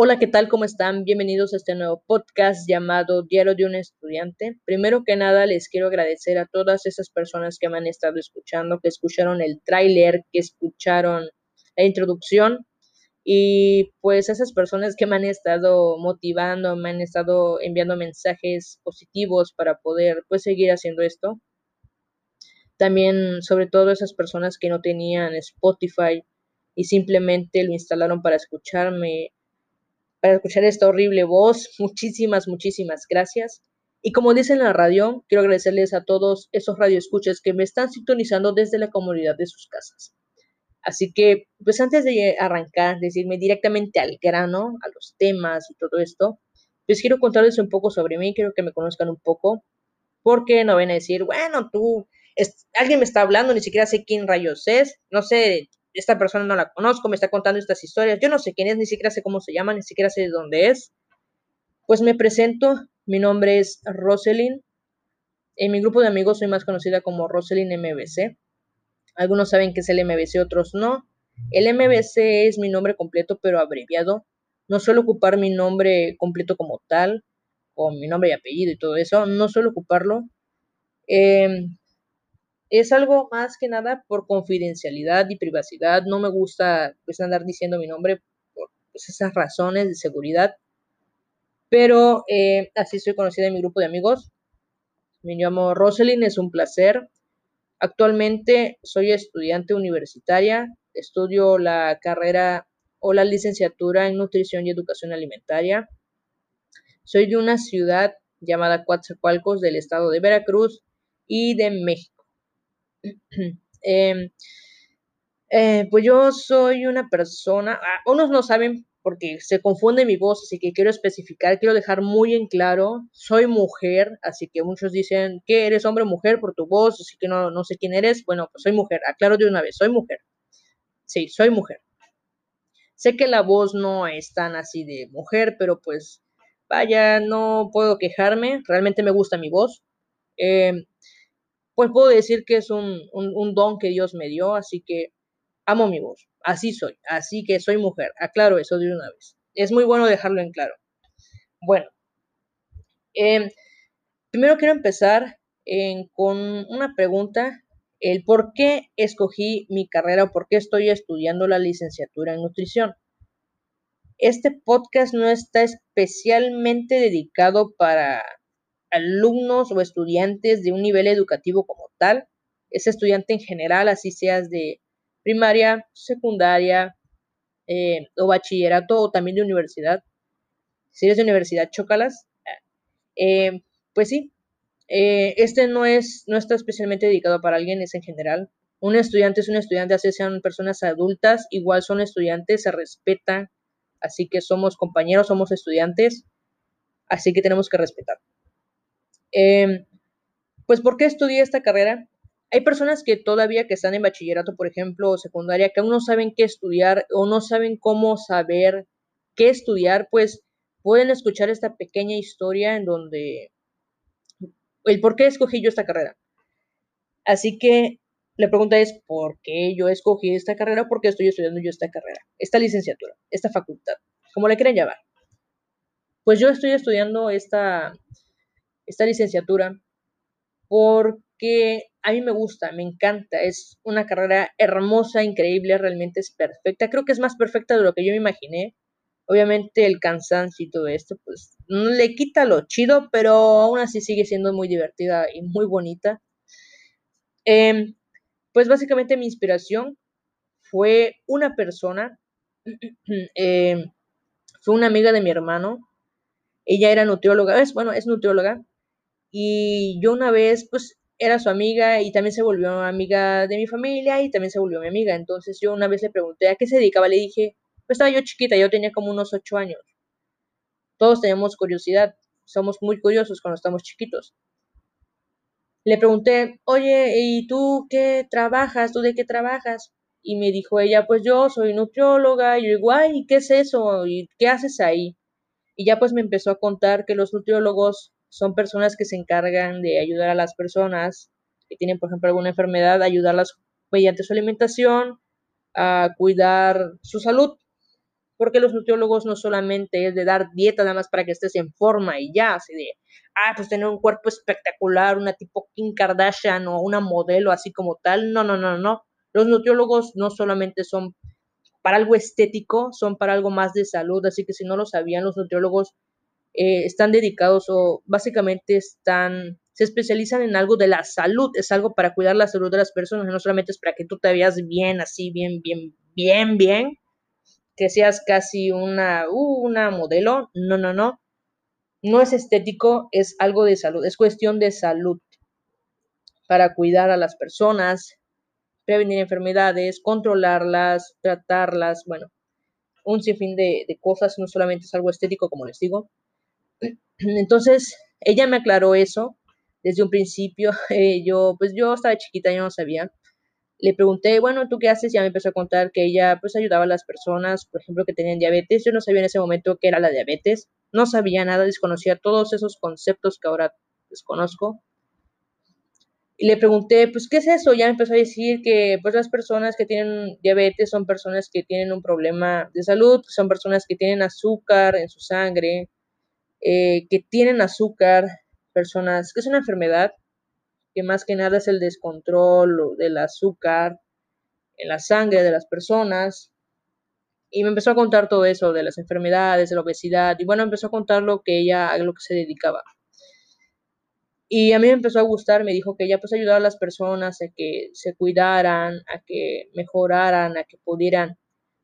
Hola, ¿qué tal? ¿Cómo están? Bienvenidos a este nuevo podcast llamado Diario de un Estudiante. Primero que nada, les quiero agradecer a todas esas personas que me han estado escuchando, que escucharon el tráiler, que escucharon la introducción y pues esas personas que me han estado motivando, me han estado enviando mensajes positivos para poder pues seguir haciendo esto. También sobre todo esas personas que no tenían Spotify y simplemente lo instalaron para escucharme para escuchar esta horrible voz. Muchísimas, muchísimas gracias. Y como dice en la radio, quiero agradecerles a todos esos radioescuchas que me están sintonizando desde la comunidad de sus casas. Así que, pues antes de arrancar, decirme directamente al grano, a los temas y todo esto, pues quiero contarles un poco sobre mí, quiero que me conozcan un poco, porque no ven a decir, bueno, tú, alguien me está hablando, ni siquiera sé quién rayos es, no sé, esta persona no la conozco, me está contando estas historias, yo no sé quién es, ni siquiera sé cómo se llama, ni siquiera sé de dónde es. Pues me presento, mi nombre es Roselyn. En mi grupo de amigos soy más conocida como Roselyn MBC. Algunos saben que es el MBC, otros no. El MBC es mi nombre completo, pero abreviado. No suelo ocupar mi nombre completo como tal, o mi nombre y apellido y todo eso. No suelo ocuparlo. Eh, es algo más que nada por confidencialidad y privacidad. No me gusta pues, andar diciendo mi nombre por pues, esas razones de seguridad. Pero eh, así soy conocida en mi grupo de amigos. Me llamo Roselyn, es un placer. Actualmente soy estudiante universitaria, estudio la carrera o la licenciatura en nutrición y educación alimentaria. Soy de una ciudad llamada Coatzacoalcos del estado de Veracruz y de México. Em, eh, pues yo soy una persona, ah, unos no saben porque se confunde mi voz, así que quiero especificar, quiero dejar muy en claro, soy mujer, así que muchos dicen que eres hombre o mujer por tu voz, así que no, no sé quién eres, bueno, pues soy mujer, aclaro de una vez, soy mujer. Sí, soy mujer. Sé que la voz no es tan así de mujer, pero pues vaya, no puedo quejarme, realmente me gusta mi voz. Eh, pues puedo decir que es un, don que Dios me dio, así que amo mi voz, así soy, así que soy mujer, aclaro eso de una vez. Es muy bueno dejarlo en claro. Bueno, em, primero quiero empezar con una pregunta, el por qué escogí mi carrera o por qué estoy estudiando la licenciatura en nutrición. Este podcast no está especialmente dedicado para alumnos o estudiantes de un nivel educativo como tal. Es estudiante en general, así seas de primaria, secundaria eh, o bachillerato o también de universidad. Si eres de universidad, chócalas. Eh, pues sí, eh, este no, es, no está especialmente dedicado para alguien, es en general. Un estudiante es un estudiante, así sean personas adultas, igual son estudiantes, se respetan, así que somos compañeros, somos estudiantes, así que tenemos que respetar. Em, pues, ¿por qué estudié esta carrera? Hay personas que todavía que están en bachillerato, por ejemplo, o secundaria, que aún no saben qué estudiar o no saben cómo saber qué estudiar, pues pueden escuchar esta pequeña historia en donde el por qué escogí yo esta carrera. Así que la pregunta es, ¿por qué yo escogí esta carrera? ¿Por qué estoy estudiando yo esta carrera? Esta licenciatura, esta facultad, como le quieran llamar. Pues yo estoy estudiando esta, esta licenciatura porque a mí me gusta, me encanta, es una carrera hermosa, increíble, realmente es perfecta, creo que es más perfecta de lo que yo me imaginé. Obviamente el cansancio y todo esto, pues le quita lo chido, pero aún así sigue siendo muy divertida y muy bonita. Em, pues básicamente mi inspiración fue una persona, em, fue una amiga de mi hermano, ella era nutrióloga, es, bueno, es nutrióloga, y yo una vez, pues, era su amiga y también se volvió amiga de mi familia y también se volvió mi amiga. Entonces yo una vez le pregunté a qué se dedicaba, le dije, pues estaba yo chiquita, yo tenía como unos ocho años. Todos tenemos curiosidad, somos muy curiosos cuando estamos chiquitos. Le pregunté, oye, ¿y tú qué trabajas? ¿Tú de qué trabajas? Y me dijo ella, pues yo soy nutrióloga. Y yo digo, ay, ¿qué es eso? ¿Y qué haces ahí? Y ya pues me empezó a contar que los nutriólogos son personas que se encargan de ayudar a las personas que tienen, por ejemplo, alguna enfermedad, ayudarlas mediante su alimentación, a cuidar su salud. porque los nutriólogos no solamente es de dar dieta nada más para que estés en forma y ya, así de, ah, pues tener un cuerpo espectacular, una tipo Kim Kardashian o una modelo así como tal, no, no, no, no. Los nutriólogos no solamente son para algo estético, son para algo más de salud, así que si no lo sabían, los nutriólogos eh, están dedicados o básicamente están, se especializan en algo de la salud, es algo para cuidar la salud de las personas, no solamente es para que tú te veas bien, así, bien, bien, bien, bien, que seas casi una, uh, una modelo, no, no, no, no es estético, es algo de salud, es cuestión de salud para cuidar a las personas, prevenir enfermedades, controlarlas, tratarlas, bueno, un sinfín de, de cosas, no solamente es algo estético, como les digo. Entonces, ella me aclaró eso desde un principio. Eh, yo, pues yo estaba chiquita, yo no sabía. Le pregunté, bueno, ¿tú qué haces? Ya me empezó a contar que ella pues ayudaba a las personas, por ejemplo, que tenían diabetes. Yo no sabía en ese momento qué era la diabetes. No sabía nada, desconocía todos esos conceptos que ahora desconozco. Y le pregunté, pues, ¿qué es eso? Ya me empezó a decir que, pues, las personas que tienen diabetes son personas que tienen un problema de salud, son personas que tienen azúcar en su sangre, eh, que tienen azúcar, personas, que es una enfermedad, que más que nada es el descontrol del azúcar en la sangre de las personas. Y me empezó a contar todo eso de las enfermedades, de la obesidad, y bueno, empezó a contar lo que ella, a lo que se dedicaba. Y a mí me empezó a gustar, me dijo que ella pues ayudaba a las personas a que se cuidaran, a que mejoraran, a que pudieran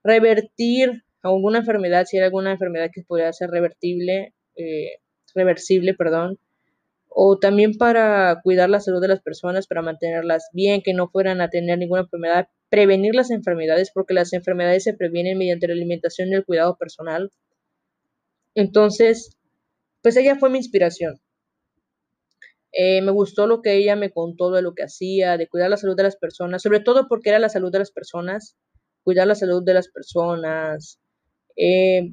revertir alguna enfermedad, si era alguna enfermedad que pudiera ser revertible, eh, reversible, perdón, o también para cuidar la salud de las personas, para mantenerlas bien, que no fueran a tener ninguna enfermedad, prevenir las enfermedades, porque las enfermedades se previenen mediante la alimentación y el cuidado personal. Entonces, pues ella fue mi inspiración. Eh, me gustó lo que ella me contó de lo que hacía, de cuidar la salud de las personas, sobre todo porque era la salud de las personas, cuidar la salud de las personas, eh,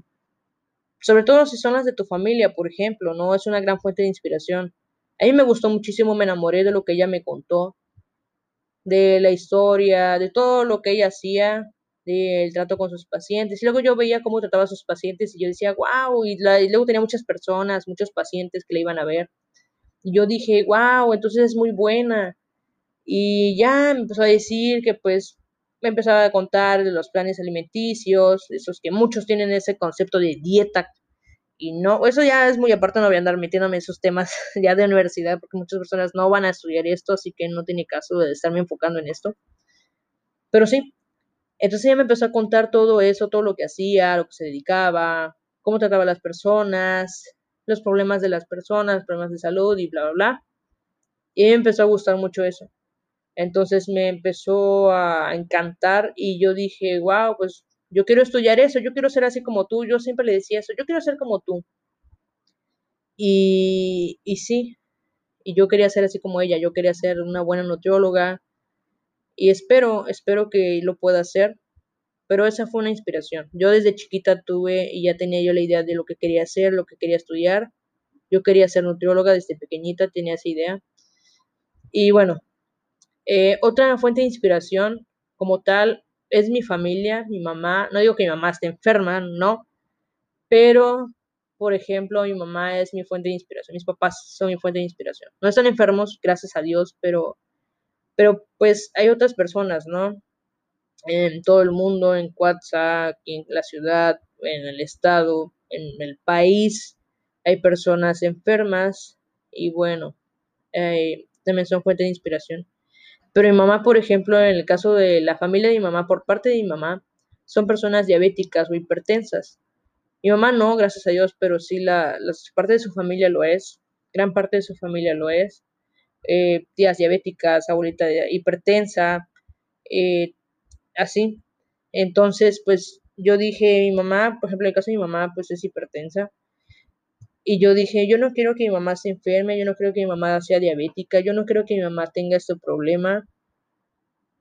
sobre todo si son las de tu familia, por ejemplo, ¿no? Es una gran fuente de inspiración. A mí me gustó muchísimo, me enamoré de lo que ella me contó, de la historia, de todo lo que ella hacía, del trato con sus pacientes. Y luego yo veía cómo trataba a sus pacientes y yo decía, wow, y, y luego tenía muchas personas, muchos pacientes que le iban a ver yo dije, wow, entonces es muy buena. Y ya empezó a decir que pues me empezaba a contar de los planes alimenticios, esos que muchos tienen ese concepto de dieta. Y no, eso ya es muy aparte, no voy a andar metiéndome en esos temas ya de universidad, porque muchas personas no van a estudiar esto, así que no tiene caso de estarme enfocando en esto. Pero sí, entonces ella me empezó a contar todo eso, todo lo que hacía, lo que se dedicaba, cómo trataba a las personas, los problemas de las personas, problemas de salud y bla, bla, bla. Y me empezó a gustar mucho eso. Entonces me empezó a encantar y yo dije, wow, pues yo quiero estudiar eso, yo quiero ser así como tú. Yo siempre le decía eso, yo quiero ser como tú. Y, y sí, y yo quería ser así como ella, yo quería ser una buena nutrióloga y espero, espero que lo pueda hacer pero esa fue una inspiración. Yo desde chiquita tuve y ya tenía yo la idea de lo que quería hacer, lo que quería estudiar. Yo quería ser nutrióloga desde pequeñita, tenía esa idea. Y bueno, eh, otra fuente de inspiración como tal es mi familia, mi mamá. No digo que mi mamá esté enferma, no, pero por ejemplo, mi mamá es mi fuente de inspiración, mis papás son mi fuente de inspiración. No están enfermos, gracias a Dios, pero, pero pues hay otras personas, ¿no? en todo el mundo, en WhatsApp, en la ciudad, en el estado, en el país. Hay personas enfermas y bueno, eh, también son fuente de inspiración. Pero mi mamá, por ejemplo, en el caso de la familia de mi mamá, por parte de mi mamá, son personas diabéticas o hipertensas. Mi mamá no, gracias a Dios, pero sí la, parte de su familia lo es. Gran parte de su familia lo es. Eh, tías diabéticas, abuelita hipertensa, eh, así. Entonces, pues yo dije, mi mamá, por ejemplo, en el caso de mi mamá, pues es hipertensa. Y yo dije, yo no quiero que mi mamá se enferme, yo no quiero que mi mamá sea diabética, yo no quiero que mi mamá tenga este problema.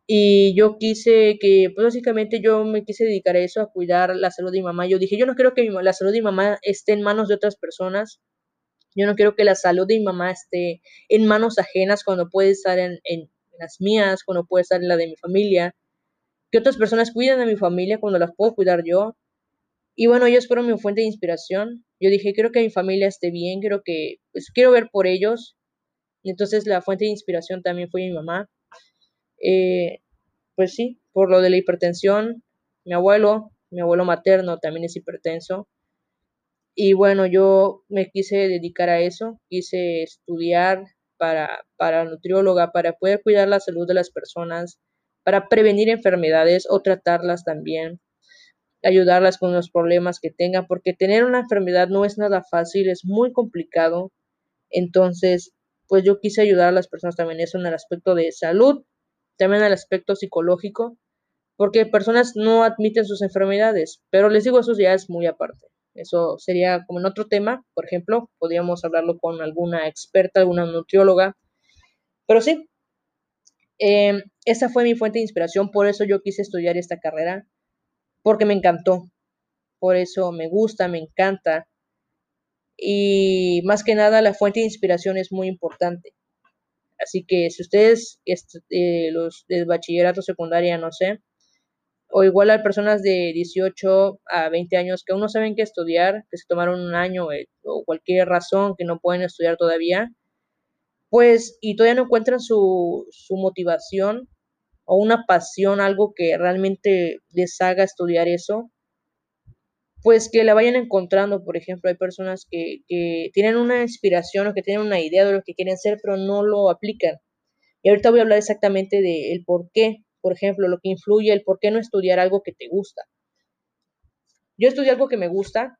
Y yo quise que, pues básicamente yo me quise dedicar a eso, a cuidar la salud de mi mamá. Yo dije, yo no quiero que la salud de mi mamá esté en manos de otras personas. Yo no quiero que la salud de mi mamá esté en manos ajenas cuando puede estar en, en las mías, cuando puede estar en la de mi familia que otras personas cuiden a mi familia cuando las puedo cuidar yo. Y bueno, ellos fueron mi fuente de inspiración. Yo dije, quiero que mi familia esté bien, quiero que, pues quiero ver por ellos. Entonces la fuente de inspiración también fue mi mamá. Eh, pues sí, por lo de la hipertensión, mi abuelo, mi abuelo materno también es hipertenso. Y bueno, yo me quise dedicar a eso, quise estudiar para, para nutrióloga, para poder cuidar la salud de las personas, para prevenir enfermedades o tratarlas también, ayudarlas con los problemas que tengan, porque tener una enfermedad no es nada fácil, es muy complicado. Entonces, pues yo quise ayudar a las personas también eso en el aspecto de salud, también en el aspecto psicológico, porque personas no admiten sus enfermedades, pero les digo, eso ya es muy aparte. Eso sería como en otro tema, por ejemplo, podríamos hablarlo con alguna experta, alguna nutrióloga. Pero sí, em, esa fue mi fuente de inspiración, por eso yo quise estudiar esta carrera, porque me encantó, por eso me gusta, me encanta. Y más que nada, la fuente de inspiración es muy importante. Así que si ustedes, eh, los del bachillerato secundaria, no sé, o igual hay personas de 18 a 20 años que aún no saben qué estudiar, que se tomaron un año eh, o cualquier razón que no pueden estudiar todavía, pues y todavía no encuentran su, su motivación o una pasión, algo que realmente les haga estudiar eso, pues que la vayan encontrando. Por ejemplo, hay personas que, que tienen una inspiración o que tienen una idea de lo que quieren ser, pero no lo aplican. Y ahorita voy a hablar exactamente del el por qué por ejemplo, lo que influye, el por qué no estudiar algo que te gusta. Yo estudié algo que me gusta,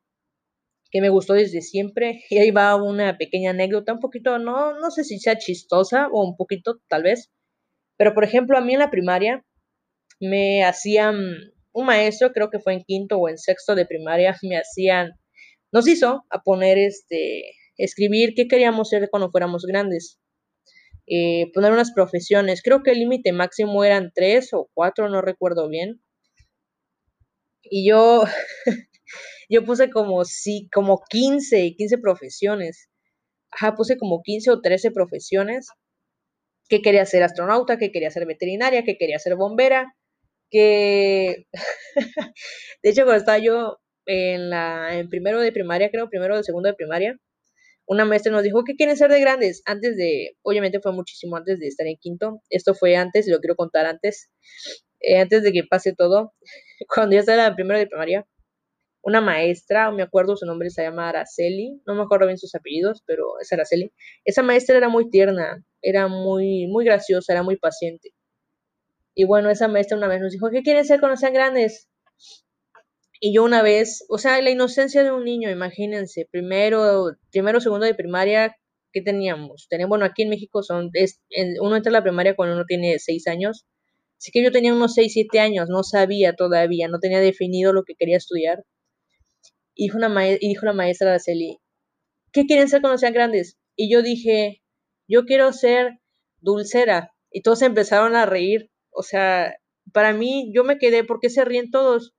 que me gustó desde siempre, y ahí va una pequeña anécdota, un poquito, no, no sé si sea chistosa o un poquito tal vez, pero por ejemplo, a mí en la primaria me hacían, un maestro, creo que fue en quinto o en sexto de primaria, me hacían, nos hizo a poner este, escribir qué queríamos ser cuando fuéramos grandes. Eh, poner unas profesiones. Creo que el límite máximo eran tres o cuatro, no recuerdo bien. Y yo, yo puse como, sí, como 15, 15 profesiones. Ajá, puse como 15 o 13 profesiones. Que quería ser astronauta, que quería ser veterinaria, que quería ser bombera, que... de hecho, cuando estaba yo en, la, en primero de primaria, creo, primero de segundo de primaria, una maestra nos dijo, ¿qué quieren ser de grandes? Antes de, obviamente fue muchísimo antes de estar en quinto, esto fue antes, y lo quiero contar antes, eh, antes de que pase todo, cuando yo estaba en primero de primaria, una maestra, me acuerdo su nombre se llama Araceli, no me acuerdo bien sus apellidos, pero es Araceli. Esa maestra era muy tierna, era muy, muy graciosa, era muy paciente. Y bueno, esa maestra una vez nos dijo, ¿qué quieren ser cuando sean grandes? Y yo una vez, o sea, la inocencia de un niño, imagínense, primero, primero, segundo de primaria, ¿qué teníamos? Teníamos, bueno, aquí en México son, es, uno entra a la primaria cuando uno tiene seis años, así que yo tenía unos seis, siete años, no sabía todavía, no tenía definido lo que quería estudiar. Y dijo, una y dijo la maestra Araceli, ¿qué quieren ser cuando sean grandes? Y yo dije, yo quiero ser dulcera. Y todos empezaron a reír. O sea, para mí, yo me quedé, ¿por qué se ríen todos?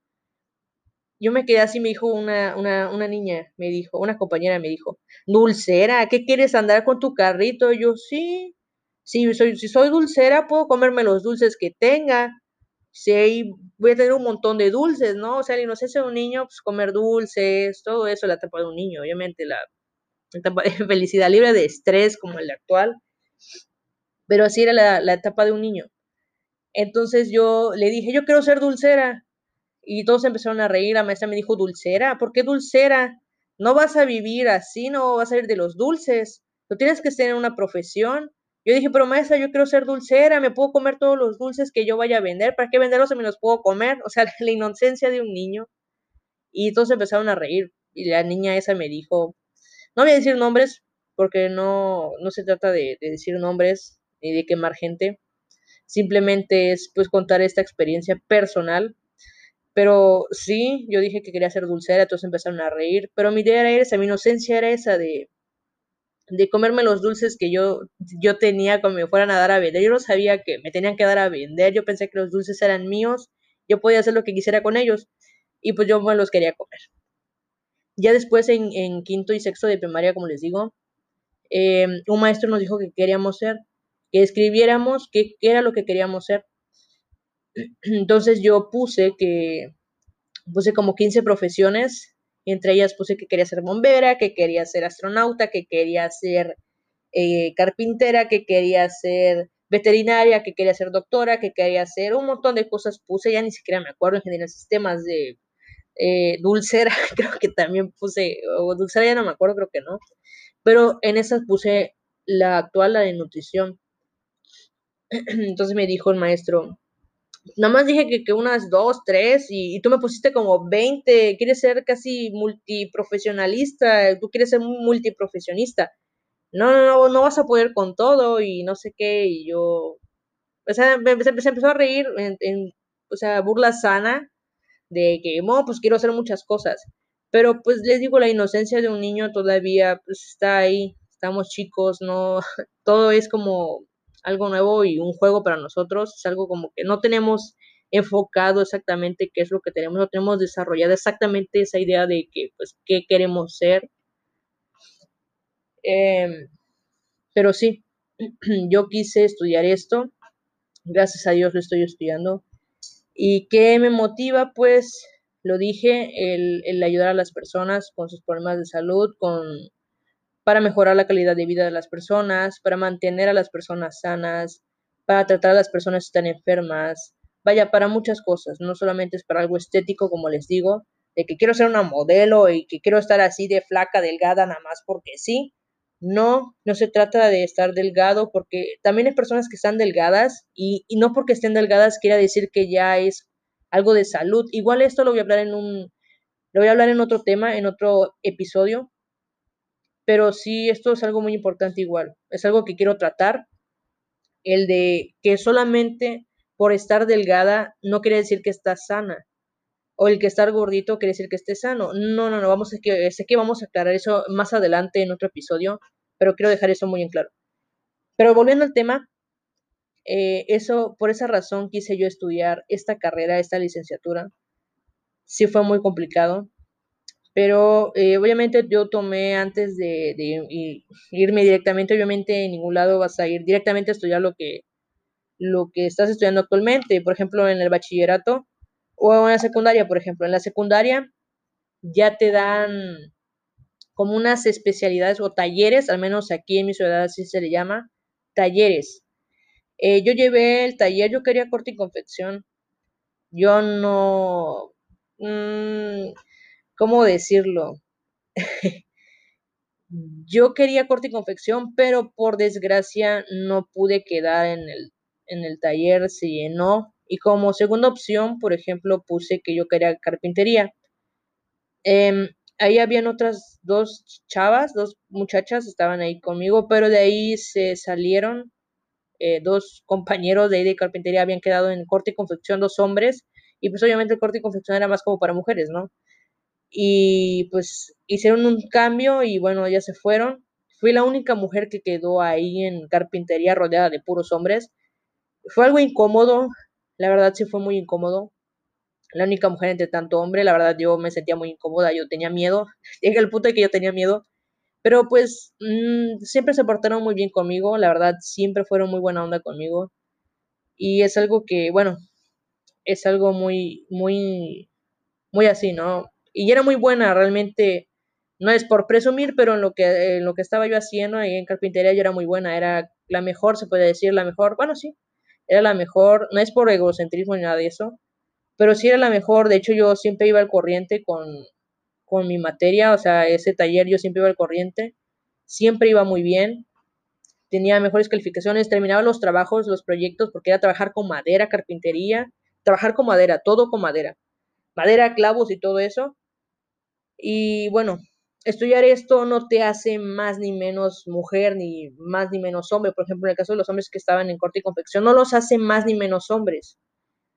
yo me quedé así, me dijo una, una, una niña, me dijo, una compañera me dijo, dulcera, ¿qué quieres andar con tu carrito? yo, sí, sí, soy, si soy dulcera, puedo comerme los dulces que tenga. Sí, voy a tener un montón de dulces, ¿no? O sea, la inocencia de un niño, pues comer dulces, todo eso, la etapa de un niño, obviamente, la, felicidad libre de estrés como el actual. Pero así era la, la etapa de un niño. Entonces yo le dije, yo quiero ser dulcera. Y todos empezaron a reír. La maestra me dijo, dulcera, ¿por qué dulcera? No vas a vivir así, no vas a ir de los dulces. Tú tienes que tener una profesión. Yo dije, pero maestra, yo quiero ser dulcera, me puedo comer todos los dulces que yo vaya a vender. ¿Para qué venderlos si me los puedo comer? O sea, la inocencia de un niño. Y todos empezaron a reír. Y la niña esa me dijo, no voy a decir nombres, porque no, no se trata de, de decir nombres ni de quemar gente. Simplemente es pues contar esta experiencia personal pero sí, yo dije que quería ser dulcera, entonces empezaron a reír, pero mi idea era esa, mi inocencia era esa de, de comerme los dulces que yo, yo tenía cuando me fueran a dar a vender. Yo no sabía que me tenían que dar a vender, yo pensé que los dulces eran míos, yo podía hacer lo que quisiera con ellos y pues yo me los quería comer. Ya después en, en quinto y sexto de primaria, como les digo, eh, un maestro nos dijo que queríamos ser, que escribiéramos qué, era lo que queríamos ser. Entonces yo puse que, puse como 15 profesiones, entre ellas puse que quería ser bombera, que quería ser astronauta, que quería ser eh, carpintera, que quería ser veterinaria, que quería ser doctora, que quería hacer un montón de cosas puse, ya ni siquiera me acuerdo, ingeniería de sistemas de eh, dulcera, creo que también puse, o dulcera ya no me acuerdo, creo que no, pero en esas puse la actual, la de nutrición. Entonces me dijo el maestro, nada más dije que, que unas dos, tres, y, y, tú me pusiste como 20, quieres ser casi multiprofesionalista, tú quieres ser multiprofesionista no, no, no, no vas a poder con todo y no sé qué, y yo, o sea, se, empezó a reír en, o sea, burla sana de que, no, pues quiero hacer muchas cosas, pero pues les digo, la inocencia de un niño todavía pues está ahí, estamos chicos, no, todo es como algo nuevo y un juego para nosotros, es algo como que no tenemos enfocado exactamente qué es lo que tenemos, no tenemos desarrollado exactamente esa idea de que, pues, qué queremos ser. Em, pero sí, yo quise estudiar esto, gracias a Dios lo estoy estudiando. ¿Y qué me motiva? Pues lo dije, el, el, ayudar a las personas con sus problemas de salud, con, para mejorar la calidad de vida de las personas, para mantener a las personas sanas, para tratar a las personas que están enfermas, vaya, para muchas cosas, no solamente es para algo estético, como les digo, de que quiero ser una modelo y que quiero estar así de flaca, delgada, nada más porque sí, no, no se trata de estar delgado, porque también hay personas que están delgadas y, no porque estén delgadas quiere decir que ya es algo de salud. Igual esto lo voy a hablar en un, lo voy a hablar en otro tema, en otro episodio, pero sí, esto es algo muy importante igual. Es algo que quiero tratar, el de que solamente por estar delgada no quiere decir que estás sana o el que estar gordito quiere decir que esté sano. No, no, no, vamos a que sé que vamos a aclarar eso más adelante en otro episodio, pero quiero dejar eso muy en claro. Pero volviendo al tema, eh, eso, por esa razón quise yo estudiar esta carrera, esta licenciatura. Sí fue muy complicado, pero eh, obviamente yo tomé antes de, irme directamente, obviamente en ningún lado vas a ir directamente a estudiar lo que, lo que estás estudiando actualmente. Por ejemplo, en el bachillerato, o en la secundaria, por ejemplo. En la secundaria ya te dan como unas especialidades o talleres, al menos aquí en mi ciudad así se le llama, talleres. Eh, yo llevé el taller, yo quería corte y confección. Yo no... Mmm, ¿Cómo decirlo? yo quería corte y confección, pero por desgracia no pude quedar en el, en el taller, se llenó y como segunda opción, por ejemplo, puse que yo quería carpintería. Em, ahí habían otras dos chavas, dos muchachas estaban ahí conmigo, pero de ahí se salieron eh, dos compañeros de ahí de carpintería, habían quedado en corte y confección, dos hombres, y pues obviamente el corte y confección era más como para mujeres, ¿no? Y pues hicieron un cambio y bueno, ya se fueron. Fui la única mujer que quedó ahí en carpintería rodeada de puros hombres. Fue algo incómodo, la verdad sí fue muy incómodo. La única mujer entre tanto hombre, la verdad yo me sentía muy incómoda, yo tenía miedo. Llegué al punto de que yo tenía miedo. Pero pues mmm, siempre se portaron muy bien conmigo, la verdad siempre fueron muy buena onda conmigo. Y es algo que, bueno, es algo muy, muy, muy así, ¿no? Y era muy buena, realmente, no es por presumir, pero en lo que, en lo que estaba yo haciendo ahí en carpintería yo era muy buena, era la mejor, se puede decir, la mejor, bueno, sí, era la mejor, no es por egocentrismo ni nada de eso, pero sí era la mejor, de hecho yo siempre iba al corriente con, con mi materia, o sea, ese taller yo siempre iba al corriente, siempre iba muy bien, tenía mejores calificaciones, terminaba los trabajos, los proyectos, porque era trabajar con madera, carpintería, trabajar con madera, todo con madera, madera, clavos y todo eso. Y bueno, estudiar esto no te hace más ni menos mujer, ni más ni menos hombre. Por ejemplo, en el caso de los hombres que estaban en corte y confección, no los hace más ni menos hombres.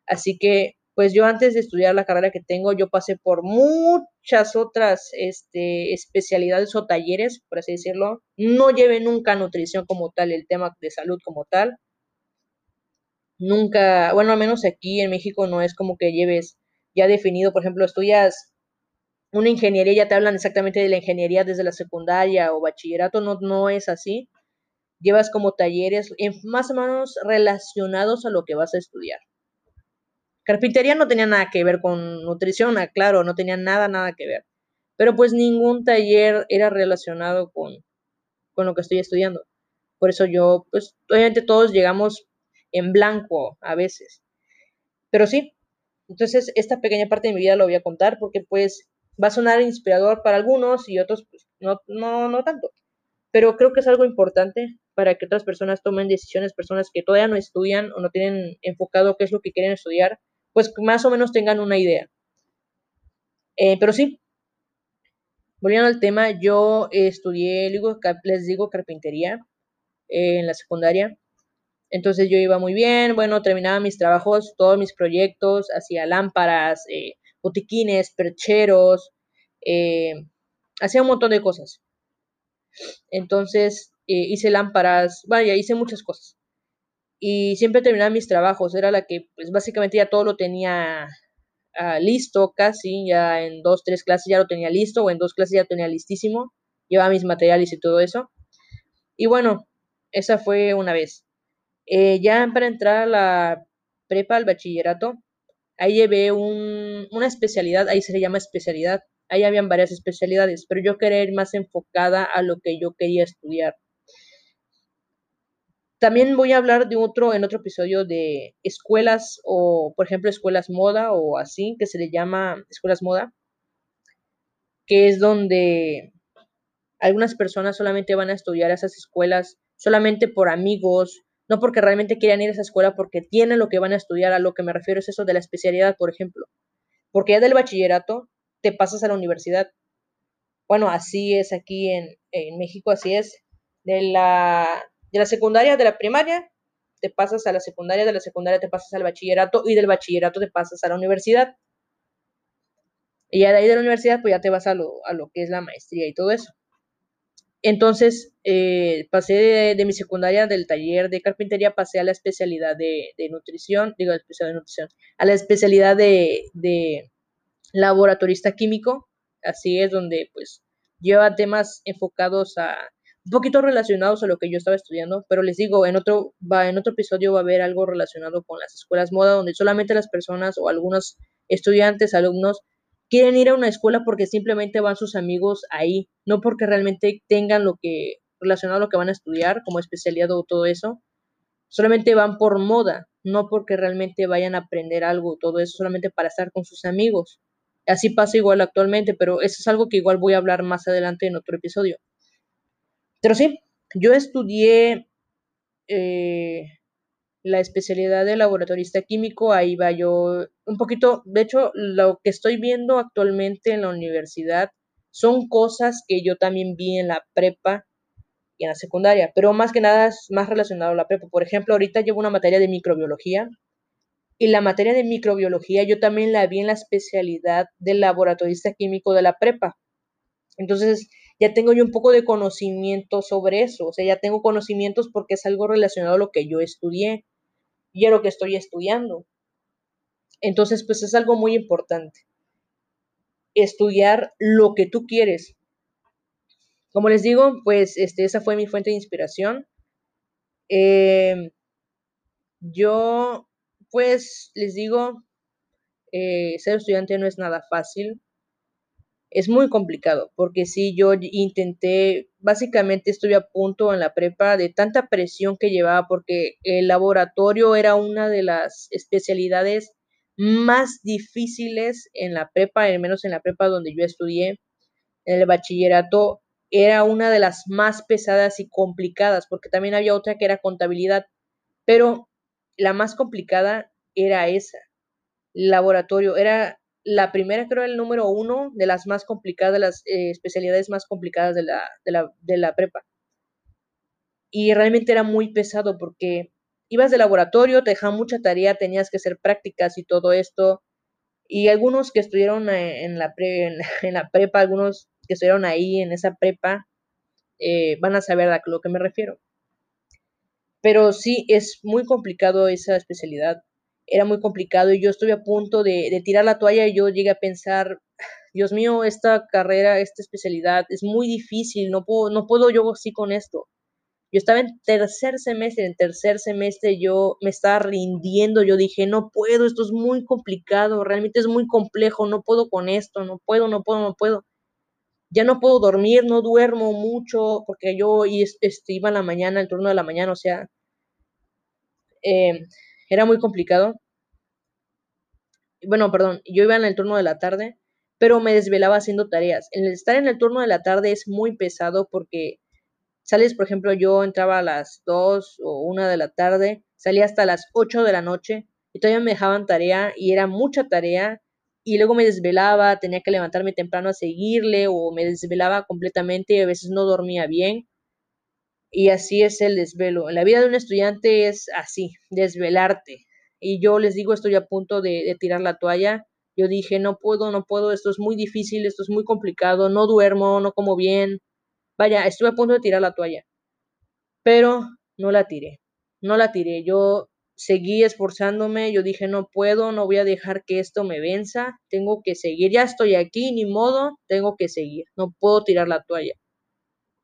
Así que, pues yo antes de estudiar la carrera que tengo, yo pasé por muchas otras este, especialidades o talleres, por así decirlo. No llevé nunca nutrición como tal, el tema de salud como tal. Nunca, bueno, al menos aquí en México no es como que lleves ya definido, por ejemplo, estudias una ingeniería, ya te hablan exactamente de la ingeniería desde la secundaria o bachillerato, no, no es así. Llevas como talleres más o menos relacionados a lo que vas a estudiar. Carpintería no tenía nada que ver con nutrición, ah, claro, no tenía nada, nada que ver. Pero pues ningún taller era relacionado con, con lo que estoy estudiando. Por eso yo, pues obviamente todos llegamos en blanco a veces. Pero sí, entonces esta pequeña parte de mi vida lo voy a contar porque pues va a sonar inspirador para algunos y otros pues, no, no, no tanto. Pero creo que es algo importante para que otras personas tomen decisiones, personas que todavía no estudian o no tienen enfocado qué es lo que quieren estudiar, pues más o menos tengan una idea. Eh, pero sí, volviendo al tema, yo estudié, les digo, carpintería eh, en la secundaria. Entonces yo iba muy bien, bueno, terminaba mis trabajos, todos mis proyectos, hacía lámparas, eh, botiquines, percheros, hacía un montón de cosas. Entonces hice lámparas, vaya, hice muchas cosas y siempre terminaba mis trabajos, era la que pues básicamente ya todo lo tenía ah, listo casi, ya en dos, tres clases ya lo tenía listo o en dos clases ya tenía listísimo, llevaba mis materiales y todo eso. Y bueno, esa fue una vez. Eh, ya para entrar a la prepa, al bachillerato, ahí llevé un, una especialidad, ahí se le llama especialidad, ahí habían varias especialidades, pero yo quería ir más enfocada a lo que yo quería estudiar. También voy a hablar de otro, en otro episodio de escuelas o, por ejemplo, escuelas moda o así, que se le llama escuelas moda, que es donde algunas personas solamente van a estudiar esas escuelas solamente por amigos, no porque realmente quieran ir a esa escuela, porque tienen lo que van a estudiar. A lo que me refiero es eso de la especialidad, por ejemplo. Porque ya del bachillerato te pasas a la universidad. Bueno, así es aquí en, en México, así es. De la de la secundaria, de la primaria, te pasas a la secundaria, de la secundaria te pasas al bachillerato y del bachillerato te pasas a la universidad. Y ya de ahí de la universidad, pues ya te vas a lo, a lo que es la maestría y todo eso. Entonces, eh, pasé de, mi secundaria, del taller de carpintería, pasé a la especialidad de, nutrición, digo, la especialidad de nutrición, a la especialidad de, de laboratorista químico, así es donde pues lleva temas enfocados a un poquito relacionados a lo que yo estaba estudiando, pero les digo, en otro, va, en otro episodio va a haber algo relacionado con las escuelas moda, donde solamente las personas o algunos estudiantes, alumnos, quieren ir a una escuela porque simplemente van sus amigos ahí, no porque realmente tengan lo que relacionado a lo que van a estudiar, como especialidad o todo eso, solamente van por moda, no porque realmente vayan a aprender algo, todo eso solamente para estar con sus amigos. Así pasa igual actualmente, pero eso es algo que igual voy a hablar más adelante en otro episodio. Pero sí, yo estudié eh, la especialidad de laboratorista químico, ahí va yo un poquito, de hecho, lo que estoy viendo actualmente en la universidad son cosas que yo también vi en la prepa y en la secundaria, pero más que nada es más relacionado a la prepa. Por ejemplo, ahorita llevo una materia de microbiología y la materia de microbiología yo también la vi en la especialidad de laboratorista químico de la prepa. Entonces, ya tengo yo un poco de conocimiento sobre eso, o sea, ya tengo conocimientos porque es algo relacionado a lo que yo estudié y a lo que estoy estudiando. Entonces, pues es algo muy importante. Estudiar lo que tú quieres. Como les digo, pues este, esa fue mi fuente de inspiración. Em, yo, pues les digo, eh, ser estudiante no es nada fácil es muy complicado, porque si yo intenté, básicamente estuve a punto en la prepa de tanta presión que llevaba, porque el laboratorio era una de las especialidades más difíciles en la prepa, al menos en la prepa donde yo estudié, en el bachillerato, era una de las más pesadas y complicadas, porque también había otra que era contabilidad, pero la más complicada era esa, laboratorio, era la primera creo el número uno de las más complicadas, las eh, especialidades más complicadas de la, de, la, de la prepa. Y realmente era muy pesado porque ibas de laboratorio, te dejaban mucha tarea, tenías que hacer prácticas y todo esto. Y algunos que estuvieron eh, en la, en, la prepa, algunos que estuvieron ahí en esa prepa, eh, van a saber a lo que me refiero. Pero sí, es muy complicado esa especialidad era muy complicado y yo estuve a punto de, tirar la toalla y yo llegué a pensar, Dios mío, esta carrera, esta especialidad es muy difícil, no puedo, no puedo yo así con esto. Yo estaba en tercer semestre, en tercer semestre yo me estaba rindiendo, yo dije, no puedo, esto es muy complicado, realmente es muy complejo, no puedo con esto, no puedo, no puedo, no puedo. Ya no puedo dormir, no duermo mucho, porque yo este, iba en la mañana, el turno de la mañana, o sea, eh, era muy complicado. Bueno, perdón, yo iba en el turno de la tarde, pero me desvelaba haciendo tareas. El estar en el turno de la tarde es muy pesado porque sales, por ejemplo, yo entraba a las 2 o 1 de la tarde, salía hasta las 8 de la noche y todavía me dejaban tarea y era mucha tarea y luego me desvelaba, tenía que levantarme temprano a seguirle o me desvelaba completamente y a veces no dormía bien. Y así es el desvelo. La vida de un estudiante es así, desvelarte. Y yo les digo, estoy a punto de, de tirar la toalla. Yo dije, no puedo, no puedo, esto es muy difícil, esto es muy complicado, no duermo, no como bien. Vaya, estuve a punto de tirar la toalla. Pero no la tiré. No la tiré. Yo seguí esforzándome, yo dije, no puedo, no voy a dejar que esto me venza, tengo que seguir, ya estoy aquí, ni modo, tengo que seguir, no puedo tirar la toalla.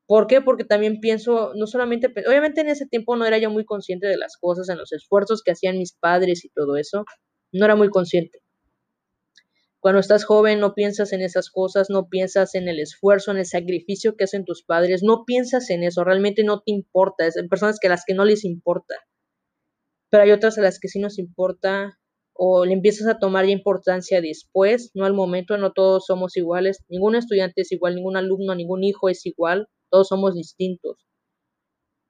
¿Por qué? Porque también pienso, no solamente, obviamente en ese tiempo no era yo muy consciente de las cosas, en los esfuerzos que hacían mis padres y todo eso, no era muy consciente. Cuando estás joven no piensas en esas cosas, no piensas en el esfuerzo, en el sacrificio que hacen tus padres, no piensas en eso, realmente no te importa, es personas que a las que no les importa. Pero hay otras a las que sí nos importa o le empiezas a tomar ya importancia después, no al momento, no todos somos iguales, ningún estudiante es igual, ningún alumno, ningún hijo es igual, todos somos distintos.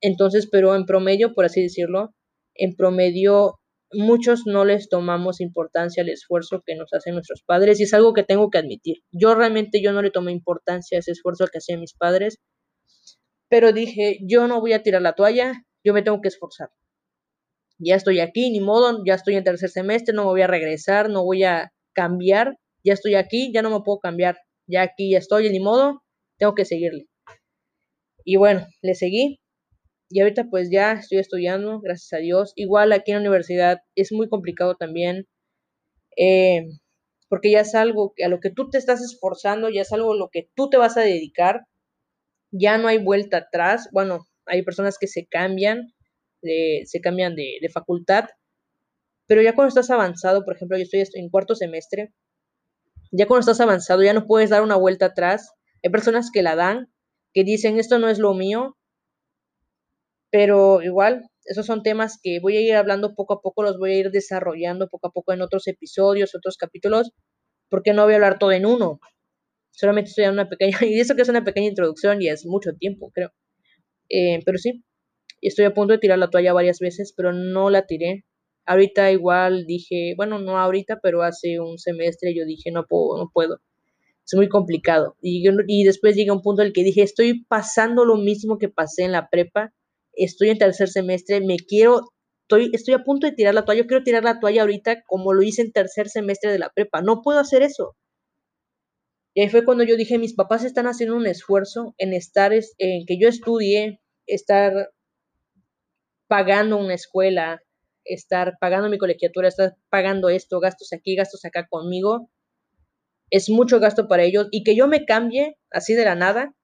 Entonces, pero en promedio, por así decirlo, en promedio muchos no les tomamos importancia al esfuerzo que nos hacen nuestros padres y es algo que tengo que admitir. Yo realmente yo no le tomé importancia a ese esfuerzo que hacían mis padres, pero dije, yo no voy a tirar la toalla, yo me tengo que esforzar. Ya estoy aquí, ni modo, ya estoy en tercer semestre, no me voy a regresar, no voy a cambiar, ya estoy aquí, ya no me puedo cambiar, ya aquí ya estoy, ni modo, tengo que seguirle. Y bueno, le seguí. Y ahorita pues ya estoy estudiando, gracias a Dios. Igual aquí en la universidad es muy complicado también. Eh, porque ya es algo a lo que tú te estás esforzando, ya es algo a lo que tú te vas a dedicar. Ya no hay vuelta atrás. Bueno, hay personas que se cambian, se cambian de, de facultad. Pero ya cuando estás avanzado, por ejemplo, yo estoy en cuarto semestre, ya cuando estás avanzado ya no puedes dar una vuelta atrás. Hay personas que la dan, que dicen esto no es lo mío, pero igual, esos son temas que voy a ir hablando poco a poco, los voy a ir desarrollando poco a poco en otros episodios, otros capítulos, porque no voy a hablar todo en uno. Solamente estoy dando una pequeña, y eso que es una pequeña introducción y es mucho tiempo, creo. Eh, pero sí, estoy a punto de tirar la toalla varias veces, pero no la tiré. Ahorita igual dije, bueno, no ahorita, pero hace un semestre yo dije, no puedo, no puedo es muy complicado. Y, y después llega un punto en el que dije, estoy pasando lo mismo que pasé en la prepa, estoy en tercer semestre, me quiero, estoy, estoy a punto de tirar la toalla, yo quiero tirar la toalla ahorita como lo hice en tercer semestre de la prepa, no puedo hacer eso. Y ahí fue cuando yo dije, mis papás están haciendo un esfuerzo en estar, en que yo estudie, estar pagando una escuela, estar pagando mi colegiatura, estar pagando esto, gastos aquí, gastos acá conmigo, es mucho gasto para ellos y que yo me cambie así de la nada,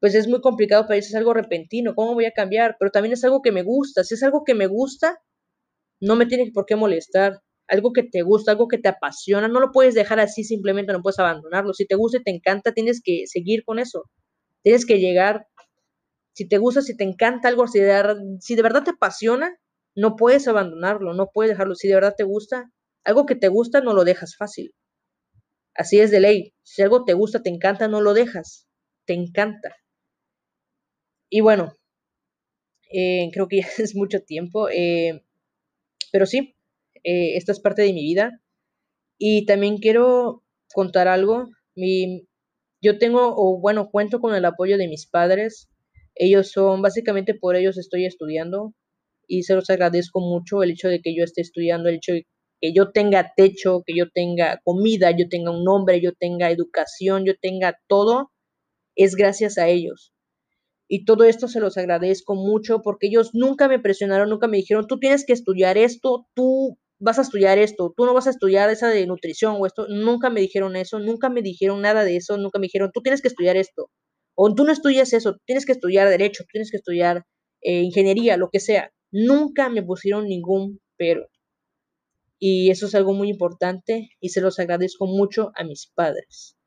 pues es muy complicado para ellos, es algo repentino, ¿cómo voy a cambiar? Pero también es algo que me gusta, si es algo que me gusta, no me tiene por qué molestar, algo que te gusta, algo que te apasiona, no lo puedes dejar así simplemente, no puedes abandonarlo, si te gusta y te encanta, tienes que seguir con eso, tienes que llegar, si te gusta, si te encanta algo, si de, si de verdad te apasiona, no puedes abandonarlo, no puedes dejarlo, si de verdad te gusta, algo que te gusta, no lo dejas fácil. Así es de ley. Si algo te gusta, te encanta, no lo dejas. Te encanta. Y bueno, eh, creo que ya es mucho tiempo. Eh, pero sí, eh, esta es parte de mi vida. Y también quiero contar algo. Mi, yo tengo, o bueno, cuento con el apoyo de mis padres. Ellos son, básicamente por ellos estoy estudiando y se los agradezco mucho el hecho de que yo esté estudiando, el hecho de que yo tenga techo, que yo tenga comida, yo tenga un nombre, yo tenga educación, yo tenga todo, es gracias a ellos. Y todo esto se los agradezco mucho porque ellos nunca me presionaron, nunca me dijeron, tú tienes que estudiar esto, tú vas a estudiar esto, tú no vas a estudiar esa de nutrición o esto, nunca me dijeron eso, nunca me dijeron nada de eso, nunca me dijeron, tú tienes que estudiar esto, o tú no estudias eso, tienes que estudiar derecho, tienes que estudiar eh, ingeniería, lo que sea. Nunca me pusieron ningún pero. Y eso es algo muy importante y se los agradezco mucho a mis padres.